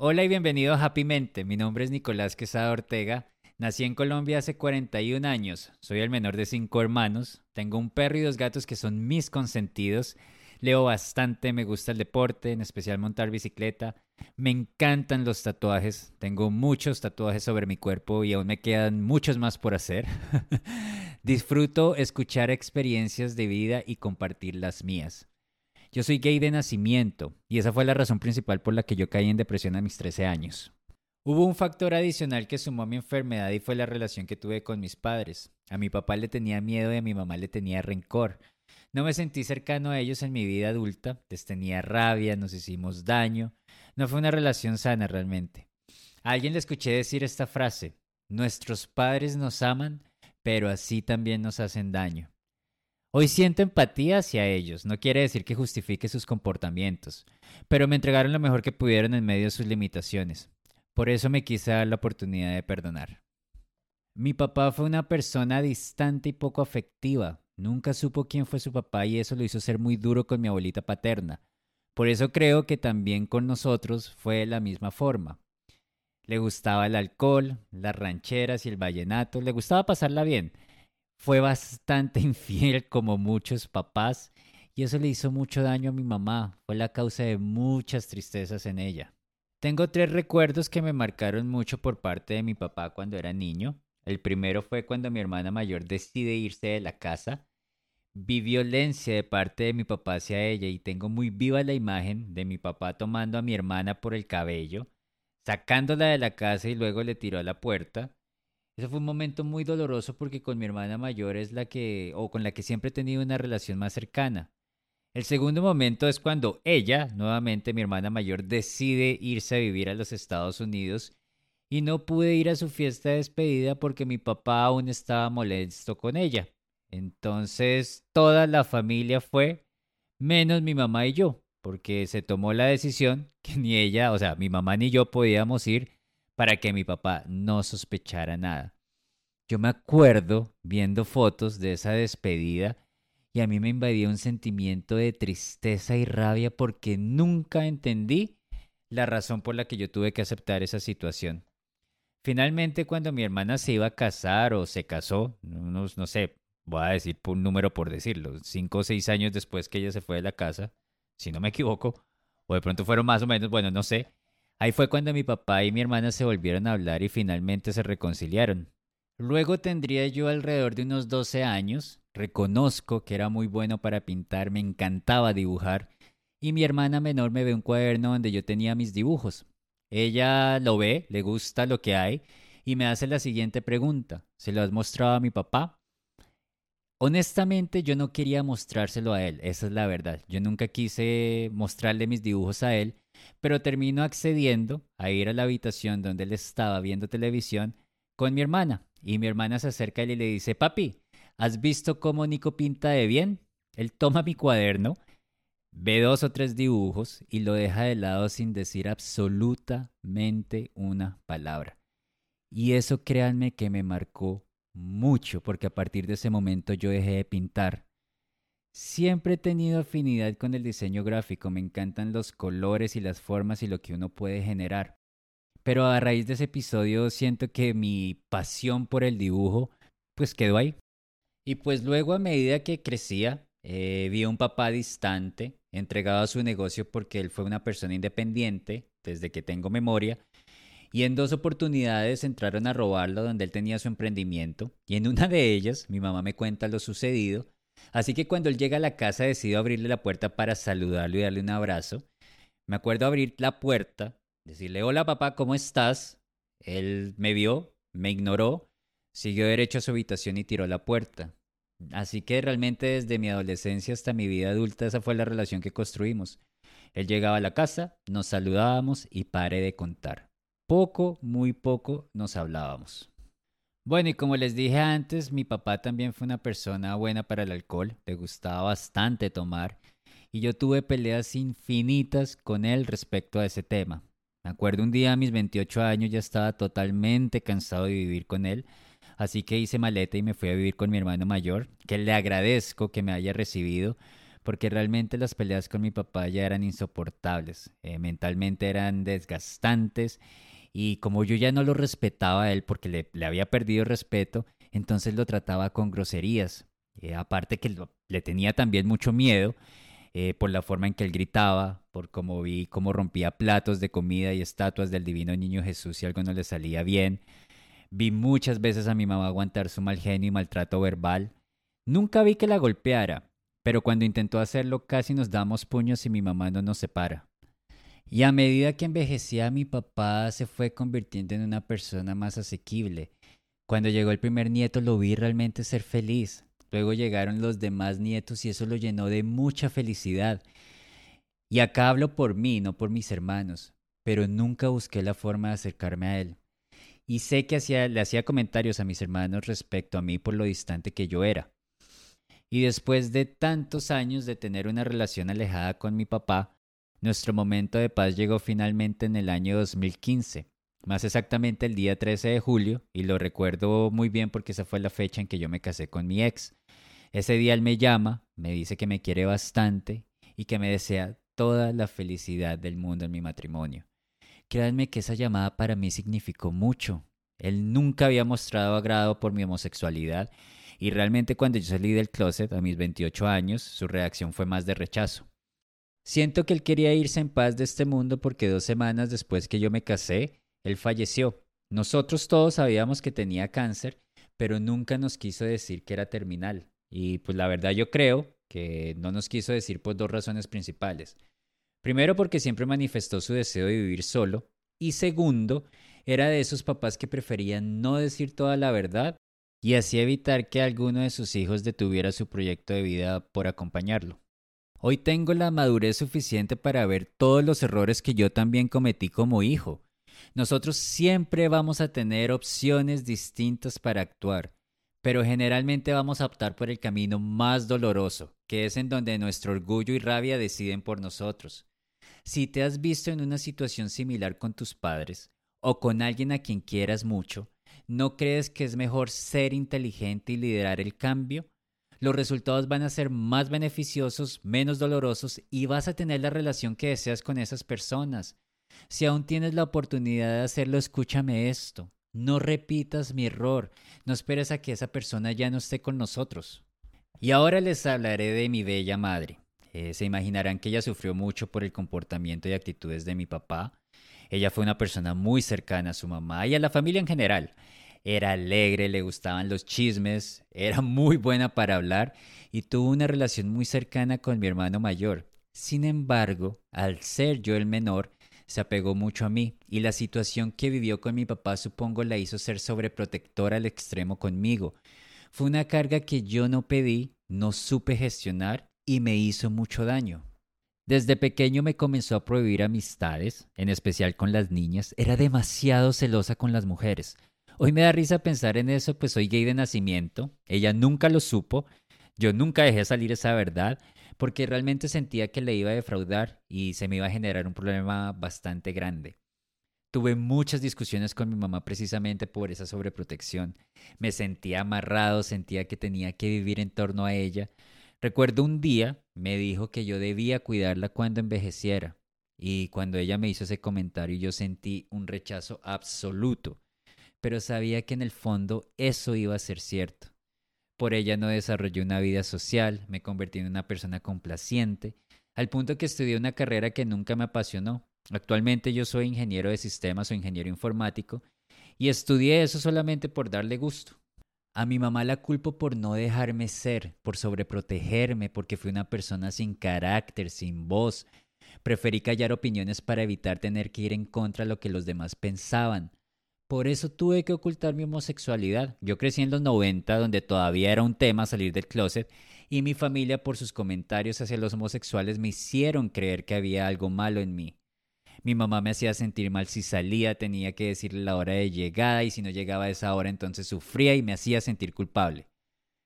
Hola y bienvenido a Happy Mente. Mi nombre es Nicolás Quesada Ortega. Nací en Colombia hace 41 años. Soy el menor de cinco hermanos. Tengo un perro y dos gatos que son mis consentidos. Leo bastante, me gusta el deporte, en especial montar bicicleta. Me encantan los tatuajes. Tengo muchos tatuajes sobre mi cuerpo y aún me quedan muchos más por hacer. Disfruto escuchar experiencias de vida y compartir las mías. Yo soy gay de nacimiento y esa fue la razón principal por la que yo caí en depresión a mis 13 años. Hubo un factor adicional que sumó a mi enfermedad y fue la relación que tuve con mis padres. A mi papá le tenía miedo y a mi mamá le tenía rencor. No me sentí cercano a ellos en mi vida adulta, les tenía rabia, nos hicimos daño. No fue una relación sana realmente. A alguien le escuché decir esta frase, nuestros padres nos aman, pero así también nos hacen daño. Hoy siento empatía hacia ellos, no quiere decir que justifique sus comportamientos, pero me entregaron lo mejor que pudieron en medio de sus limitaciones. Por eso me quise dar la oportunidad de perdonar. Mi papá fue una persona distante y poco afectiva. Nunca supo quién fue su papá y eso lo hizo ser muy duro con mi abuelita paterna. Por eso creo que también con nosotros fue de la misma forma. Le gustaba el alcohol, las rancheras y el vallenato, le gustaba pasarla bien, fue bastante infiel como muchos papás y eso le hizo mucho daño a mi mamá. Fue la causa de muchas tristezas en ella. Tengo tres recuerdos que me marcaron mucho por parte de mi papá cuando era niño. El primero fue cuando mi hermana mayor decide irse de la casa. Vi violencia de parte de mi papá hacia ella y tengo muy viva la imagen de mi papá tomando a mi hermana por el cabello, sacándola de la casa y luego le tiró a la puerta. Ese fue un momento muy doloroso porque con mi hermana mayor es la que, o con la que siempre he tenido una relación más cercana. El segundo momento es cuando ella, nuevamente mi hermana mayor, decide irse a vivir a los Estados Unidos y no pude ir a su fiesta de despedida porque mi papá aún estaba molesto con ella. Entonces toda la familia fue, menos mi mamá y yo, porque se tomó la decisión que ni ella, o sea, mi mamá ni yo podíamos ir para que mi papá no sospechara nada. Yo me acuerdo viendo fotos de esa despedida y a mí me invadía un sentimiento de tristeza y rabia porque nunca entendí la razón por la que yo tuve que aceptar esa situación. Finalmente, cuando mi hermana se iba a casar o se casó, no sé, voy a decir un número por decirlo, cinco o seis años después que ella se fue de la casa, si no me equivoco, o de pronto fueron más o menos, bueno, no sé, Ahí fue cuando mi papá y mi hermana se volvieron a hablar y finalmente se reconciliaron. Luego tendría yo alrededor de unos 12 años, reconozco que era muy bueno para pintar, me encantaba dibujar, y mi hermana menor me ve un cuaderno donde yo tenía mis dibujos. Ella lo ve, le gusta lo que hay, y me hace la siguiente pregunta. ¿Se lo has mostrado a mi papá? Honestamente yo no quería mostrárselo a él, esa es la verdad. Yo nunca quise mostrarle mis dibujos a él, pero termino accediendo a ir a la habitación donde él estaba viendo televisión con mi hermana. Y mi hermana se acerca y le dice, papi, ¿has visto cómo Nico pinta de bien? Él toma mi cuaderno, ve dos o tres dibujos y lo deja de lado sin decir absolutamente una palabra. Y eso créanme que me marcó mucho, porque a partir de ese momento yo dejé de pintar Siempre he tenido afinidad con el diseño gráfico, me encantan los colores y las formas y lo que uno puede generar. Pero a raíz de ese episodio siento que mi pasión por el dibujo pues quedó ahí. Y pues luego a medida que crecía, eh, vi a un papá distante, entregado a su negocio porque él fue una persona independiente desde que tengo memoria. Y en dos oportunidades entraron a robarlo donde él tenía su emprendimiento. Y en una de ellas, mi mamá me cuenta lo sucedido Así que cuando él llega a la casa decido abrirle la puerta para saludarlo y darle un abrazo. Me acuerdo abrir la puerta, decirle, hola papá, ¿cómo estás? Él me vio, me ignoró, siguió derecho a su habitación y tiró la puerta. Así que realmente desde mi adolescencia hasta mi vida adulta esa fue la relación que construimos. Él llegaba a la casa, nos saludábamos y paré de contar. Poco, muy poco nos hablábamos. Bueno, y como les dije antes, mi papá también fue una persona buena para el alcohol, le gustaba bastante tomar, y yo tuve peleas infinitas con él respecto a ese tema. Me acuerdo un día a mis 28 años ya estaba totalmente cansado de vivir con él, así que hice maleta y me fui a vivir con mi hermano mayor, que le agradezco que me haya recibido, porque realmente las peleas con mi papá ya eran insoportables, eh, mentalmente eran desgastantes y como yo ya no lo respetaba a él porque le, había perdido respeto, entonces lo trataba con groserías. Eh, aparte que le tenía también mucho miedo eh, por la forma en que él gritaba, por cómo vi cómo rompía platos de comida y estatuas del divino niño Jesús si algo no le salía bien. Vi muchas veces a mi mamá aguantar su mal genio y maltrato verbal. Nunca vi que la golpeara, pero cuando intentó hacerlo casi nos damos puños y mi mamá no nos separa. Y a medida que envejecía mi papá se fue convirtiendo en una persona más asequible. Cuando llegó el primer nieto lo vi realmente ser feliz. Luego llegaron los demás nietos y eso lo llenó de mucha felicidad. Y acá hablo por mí, no por mis hermanos, pero nunca busqué la forma de acercarme a él. Y sé que le hacía comentarios a mis hermanos respecto a mí por lo distante que yo era. Y después de tantos años de tener una relación alejada con mi papá, nuestro momento de paz llegó finalmente en el año 2015, más exactamente el día 13 de julio, y lo recuerdo muy bien porque esa fue la fecha en que yo me casé con mi ex. Ese día él me llama, me dice que me quiere bastante y que me desea toda la felicidad del mundo en mi matrimonio. Créanme que esa llamada para mí significó mucho. Él nunca había mostrado agrado por mi homosexualidad y realmente cuando yo salí del closet a mis 28 años, su reacción fue más de rechazo. Siento que él quería irse en paz de este mundo porque dos semanas después que yo me casé, él falleció. Nosotros todos sabíamos que tenía cáncer, pero nunca nos quiso decir que era terminal. Y pues la verdad yo creo que no nos quiso decir por dos razones principales. Primero porque siempre manifestó su deseo de vivir solo y segundo, era de esos papás que preferían no decir toda la verdad y así evitar que alguno de sus hijos detuviera su proyecto de vida por acompañarlo. Hoy tengo la madurez suficiente para ver todos los errores que yo también cometí como hijo. Nosotros siempre vamos a tener opciones distintas para actuar, pero generalmente vamos a optar por el camino más doloroso, que es en donde nuestro orgullo y rabia deciden por nosotros. Si te has visto en una situación similar con tus padres o con alguien a quien quieras mucho, ¿no crees que es mejor ser inteligente y liderar el cambio? Los resultados van a ser más beneficiosos, menos dolorosos y vas a tener la relación que deseas con esas personas. Si aún tienes la oportunidad de hacerlo, escúchame esto. No repitas mi error. No esperes a que esa persona ya no esté con nosotros. Y ahora les hablaré de mi bella madre. Eh, se imaginarán que ella sufrió mucho por el comportamiento y actitudes de mi papá. Ella fue una persona muy cercana a su mamá y a la familia en general. Era alegre, le gustaban los chismes, era muy buena para hablar y tuvo una relación muy cercana con mi hermano mayor. Sin embargo, al ser yo el menor, se apegó mucho a mí y la situación que vivió con mi papá supongo la hizo ser sobreprotectora al extremo conmigo. Fue una carga que yo no pedí, no supe gestionar y me hizo mucho daño. Desde pequeño me comenzó a prohibir amistades, en especial con las niñas. Era demasiado celosa con las mujeres. Hoy me da risa pensar en eso, pues soy gay de nacimiento, ella nunca lo supo, yo nunca dejé salir esa verdad, porque realmente sentía que le iba a defraudar y se me iba a generar un problema bastante grande. Tuve muchas discusiones con mi mamá precisamente por esa sobreprotección. Me sentía amarrado, sentía que tenía que vivir en torno a ella. Recuerdo un día me dijo que yo debía cuidarla cuando envejeciera. Y cuando ella me hizo ese comentario yo sentí un rechazo absoluto pero sabía que en el fondo eso iba a ser cierto. Por ella no desarrollé una vida social, me convertí en una persona complaciente, al punto que estudié una carrera que nunca me apasionó. Actualmente yo soy ingeniero de sistemas o ingeniero informático y estudié eso solamente por darle gusto. A mi mamá la culpo por no dejarme ser, por sobreprotegerme, porque fui una persona sin carácter, sin voz. Preferí callar opiniones para evitar tener que ir en contra de lo que los demás pensaban. Por eso tuve que ocultar mi homosexualidad. Yo crecí en los 90, donde todavía era un tema salir del closet, y mi familia por sus comentarios hacia los homosexuales me hicieron creer que había algo malo en mí. Mi mamá me hacía sentir mal si salía, tenía que decirle la hora de llegada y si no llegaba a esa hora entonces sufría y me hacía sentir culpable.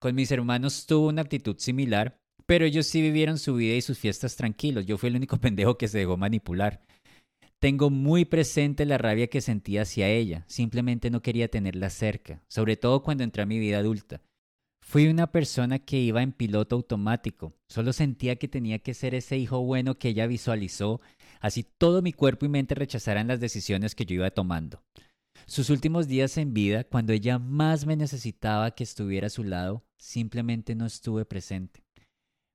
Con mis hermanos tuvo una actitud similar, pero ellos sí vivieron su vida y sus fiestas tranquilos. Yo fui el único pendejo que se dejó manipular. Tengo muy presente la rabia que sentía hacia ella, simplemente no quería tenerla cerca, sobre todo cuando entré a mi vida adulta. Fui una persona que iba en piloto automático. Solo sentía que tenía que ser ese hijo bueno que ella visualizó, así todo mi cuerpo y mente rechazaran las decisiones que yo iba tomando. Sus últimos días en vida, cuando ella más me necesitaba que estuviera a su lado, simplemente no estuve presente.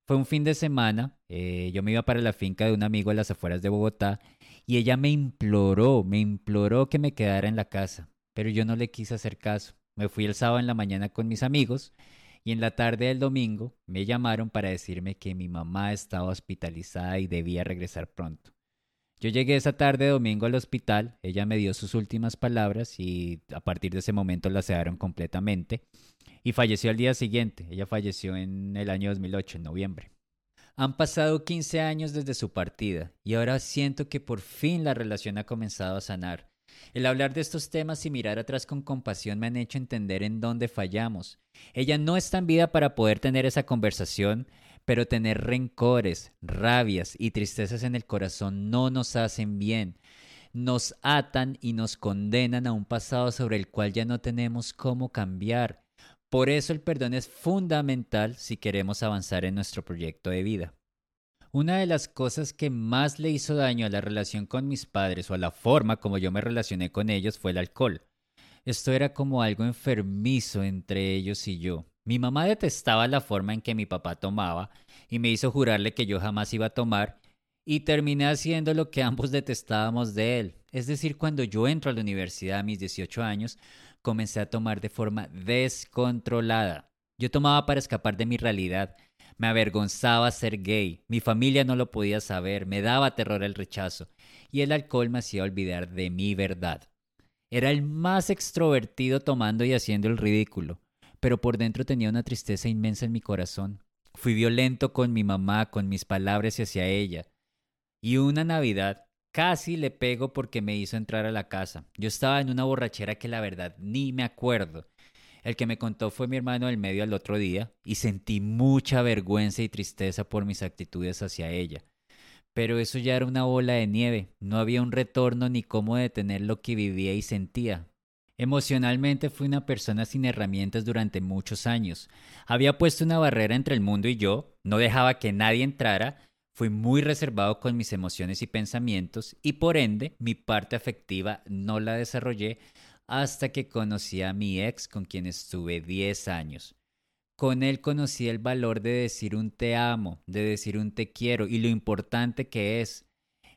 Fue un fin de semana, eh, yo me iba para la finca de un amigo a las afueras de Bogotá y ella me imploró, me imploró que me quedara en la casa, pero yo no le quise hacer caso. Me fui el sábado en la mañana con mis amigos y en la tarde del domingo me llamaron para decirme que mi mamá estaba hospitalizada y debía regresar pronto. Yo llegué esa tarde de domingo al hospital, ella me dio sus últimas palabras y a partir de ese momento la sedaron completamente y falleció al día siguiente. Ella falleció en el año 2008, en noviembre. Han pasado 15 años desde su partida y ahora siento que por fin la relación ha comenzado a sanar. El hablar de estos temas y mirar atrás con compasión me han hecho entender en dónde fallamos. Ella no está en vida para poder tener esa conversación, pero tener rencores, rabias y tristezas en el corazón no nos hacen bien. Nos atan y nos condenan a un pasado sobre el cual ya no tenemos cómo cambiar. Por eso el perdón es fundamental si queremos avanzar en nuestro proyecto de vida. Una de las cosas que más le hizo daño a la relación con mis padres o a la forma como yo me relacioné con ellos fue el alcohol. Esto era como algo enfermizo entre ellos y yo. Mi mamá detestaba la forma en que mi papá tomaba y me hizo jurarle que yo jamás iba a tomar y terminé haciendo lo que ambos detestábamos de él. Es decir, cuando yo entro a la universidad a mis 18 años, comencé a tomar de forma descontrolada. Yo tomaba para escapar de mi realidad me avergonzaba ser gay, mi familia no lo podía saber, me daba terror el rechazo, y el alcohol me hacía olvidar de mi verdad. Era el más extrovertido tomando y haciendo el ridículo, pero por dentro tenía una tristeza inmensa en mi corazón. Fui violento con mi mamá, con mis palabras hacia ella. Y una Navidad casi le pego porque me hizo entrar a la casa. Yo estaba en una borrachera que la verdad ni me acuerdo. El que me contó fue mi hermano del medio al otro día y sentí mucha vergüenza y tristeza por mis actitudes hacia ella. Pero eso ya era una bola de nieve, no había un retorno ni cómo detener lo que vivía y sentía. Emocionalmente fui una persona sin herramientas durante muchos años. Había puesto una barrera entre el mundo y yo, no dejaba que nadie entrara, fui muy reservado con mis emociones y pensamientos y por ende mi parte afectiva no la desarrollé hasta que conocí a mi ex con quien estuve 10 años. Con él conocí el valor de decir un te amo, de decir un te quiero y lo importante que es.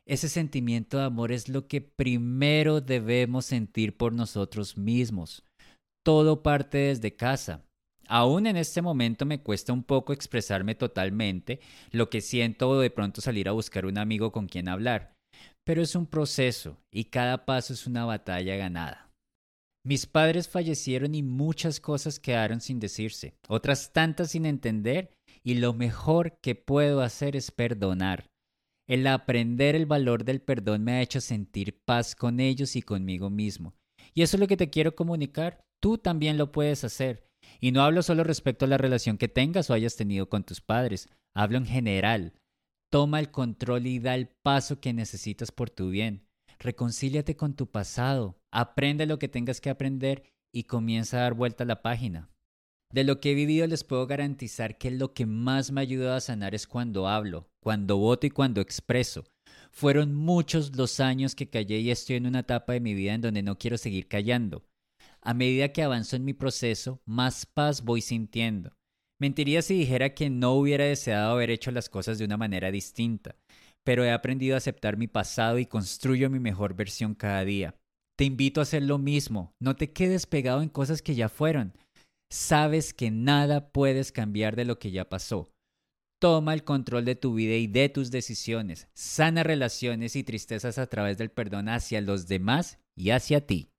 Ese sentimiento de amor es lo que primero debemos sentir por nosotros mismos. Todo parte desde casa. Aún en este momento me cuesta un poco expresarme totalmente lo que siento o de pronto salir a buscar un amigo con quien hablar. Pero es un proceso y cada paso es una batalla ganada. Mis padres fallecieron y muchas cosas quedaron sin decirse, otras tantas sin entender, y lo mejor que puedo hacer es perdonar. El aprender el valor del perdón me ha hecho sentir paz con ellos y conmigo mismo. Y eso es lo que te quiero comunicar. Tú también lo puedes hacer. Y no hablo solo respecto a la relación que tengas o hayas tenido con tus padres. Hablo en general. Toma el control y da el paso que necesitas por tu bien. Reconcíliate con tu pasado, aprende lo que tengas que aprender y comienza a dar vuelta a la página. De lo que he vivido les puedo garantizar que lo que más me ha ayudado a sanar es cuando hablo, cuando voto y cuando expreso. Fueron muchos los años que callé y estoy en una etapa de mi vida en donde no quiero seguir callando. A medida que avanzo en mi proceso, más paz voy sintiendo. Mentiría si dijera que no hubiera deseado haber hecho las cosas de una manera distinta pero he aprendido a aceptar mi pasado y construyo mi mejor versión cada día. Te invito a hacer lo mismo, no te quedes pegado en cosas que ya fueron. Sabes que nada puedes cambiar de lo que ya pasó. Toma el control de tu vida y de tus decisiones. Sana relaciones y tristezas a través del perdón hacia los demás y hacia ti.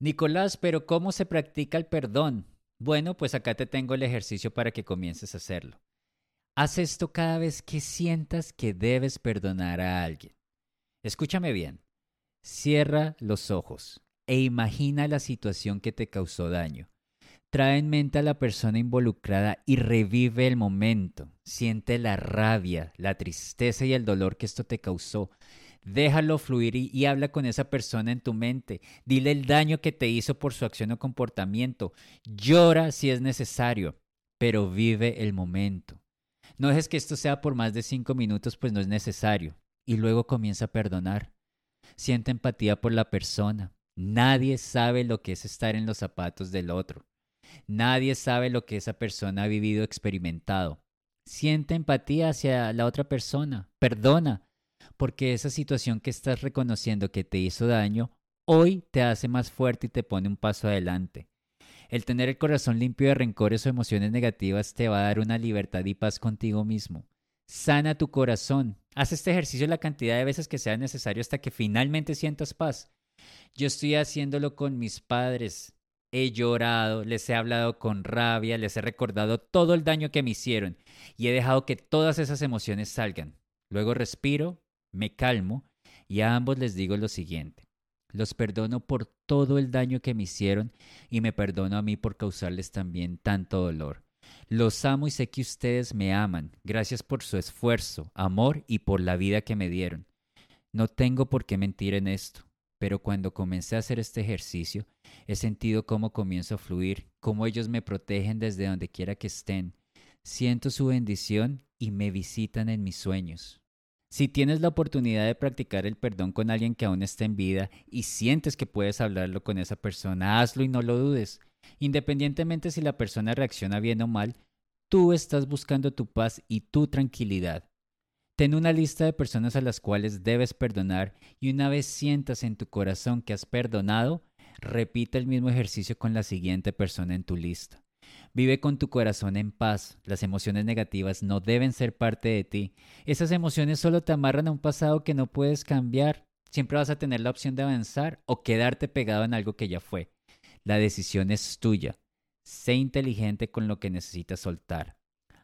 Nicolás, pero ¿cómo se practica el perdón? Bueno, pues acá te tengo el ejercicio para que comiences a hacerlo. Haz esto cada vez que sientas que debes perdonar a alguien. Escúchame bien. Cierra los ojos e imagina la situación que te causó daño. Trae en mente a la persona involucrada y revive el momento. Siente la rabia, la tristeza y el dolor que esto te causó. Déjalo fluir y, habla con esa persona en tu mente. Dile el daño que te hizo por su acción o comportamiento. Llora si es necesario pero vive el momento. No dejes que esto sea por más de cinco minutos, pues no es necesario. Y luego comienza a perdonar. Siente empatía por la persona. Nadie sabe lo que es estar en los zapatos del otro. Nadie sabe lo que esa persona ha vivido, experimentado. Siente empatía hacia la otra persona. Perdona, porque esa situación que estás reconociendo que te hizo daño, hoy te hace más fuerte y te pone un paso adelante. El tener el corazón limpio de rencores o emociones negativas te va a dar una libertad y paz contigo mismo. Sana tu corazón. Haz este ejercicio la cantidad de veces que sea necesario hasta que finalmente sientas paz. Yo estoy haciéndolo con mis padres. He llorado, les he hablado con rabia, les he recordado todo el daño que me hicieron y he dejado que todas esas emociones salgan. Luego respiro, me calmo y a ambos les digo lo siguiente. Los perdono por todo el daño que me hicieron y me perdono a mí por causarles también tanto dolor. Los amo y sé que ustedes me aman. Gracias por su esfuerzo, amor y por la vida que me dieron. No tengo por qué mentir en esto, pero cuando comencé a hacer este ejercicio, he sentido cómo comienzo a fluir, cómo ellos me protegen desde donde quiera que estén. Siento su bendición y me visitan en mis sueños. Si tienes la oportunidad de practicar el perdón con alguien que aún está en vida y sientes que puedes hablarlo con esa persona, hazlo y no lo dudes. Independientemente si la persona reacciona bien o mal, tú estás buscando tu paz y tu tranquilidad. Ten una lista de personas a las cuales debes perdonar y una vez sientas en tu corazón que has perdonado, repite el mismo ejercicio con la siguiente persona en tu lista. Vive con tu corazón en paz. Las emociones negativas no deben ser parte de ti. Esas emociones solo te amarran a un pasado que no puedes cambiar. Siempre vas a tener la opción de avanzar o quedarte pegado en algo que ya fue. La decisión es tuya. Sé inteligente con lo que necesitas soltar.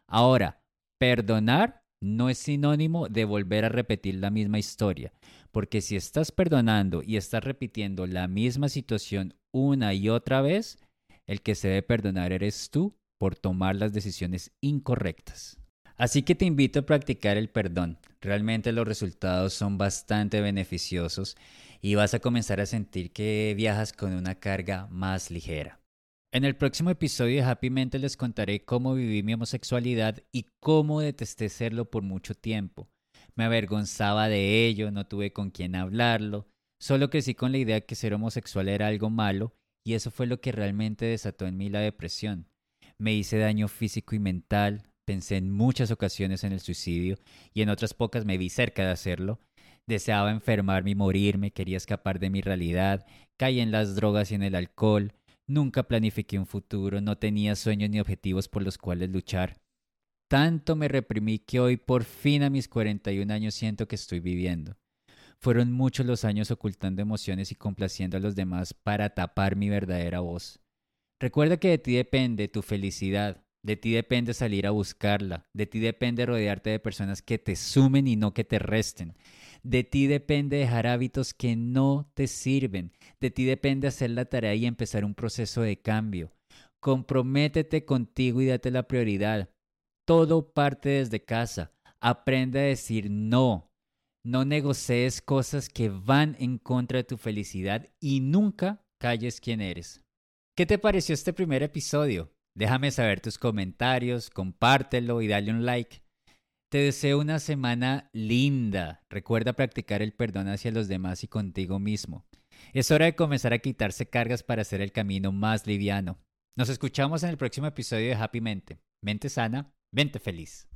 Ahora, perdonar no es sinónimo de volver a repetir la misma historia, porque si estás perdonando y estás repitiendo la misma situación una y otra vez, el que se debe perdonar eres tú por tomar las decisiones incorrectas. Así que te invito a practicar el perdón. Realmente los resultados son bastante beneficiosos y vas a comenzar a sentir que viajas con una carga más ligera. En el próximo episodio de Happy Mente les contaré cómo viví mi homosexualidad y cómo detesté serlo por mucho tiempo. Me avergonzaba de ello, no tuve con quién hablarlo, solo crecí con la idea que ser homosexual era algo malo y eso fue lo que realmente desató en mí la depresión. Me hice daño físico y mental, pensé en muchas ocasiones en el suicidio y en otras pocas me vi cerca de hacerlo. Deseaba enfermarme y morirme, quería escapar de mi realidad, caí en las drogas y en el alcohol, nunca planifiqué un futuro, no tenía sueños ni objetivos por los cuales luchar. Tanto me reprimí que hoy por fin a mis 41 años siento que estoy viviendo. Fueron muchos los años ocultando emociones y complaciendo a los demás para tapar mi verdadera voz. Recuerda que de ti depende tu felicidad, de ti depende salir a buscarla, de ti depende rodearte de personas que te sumen y no que te resten. De ti depende dejar hábitos que no te sirven. De ti depende hacer la tarea y empezar un proceso de cambio. Comprométete contigo y date la prioridad. Todo parte desde casa. Aprende a decir no. No negocies cosas que van en contra de tu felicidad y nunca calles quién eres. ¿Qué te pareció este primer episodio? Déjame saber tus comentarios, compártelo y dale un like. Te deseo una semana linda. Recuerda practicar el perdón hacia los demás y contigo mismo. Es hora de comenzar a quitarse cargas para hacer el camino más liviano. Nos escuchamos en el próximo episodio de Happy Mente. Mente sana, mente feliz.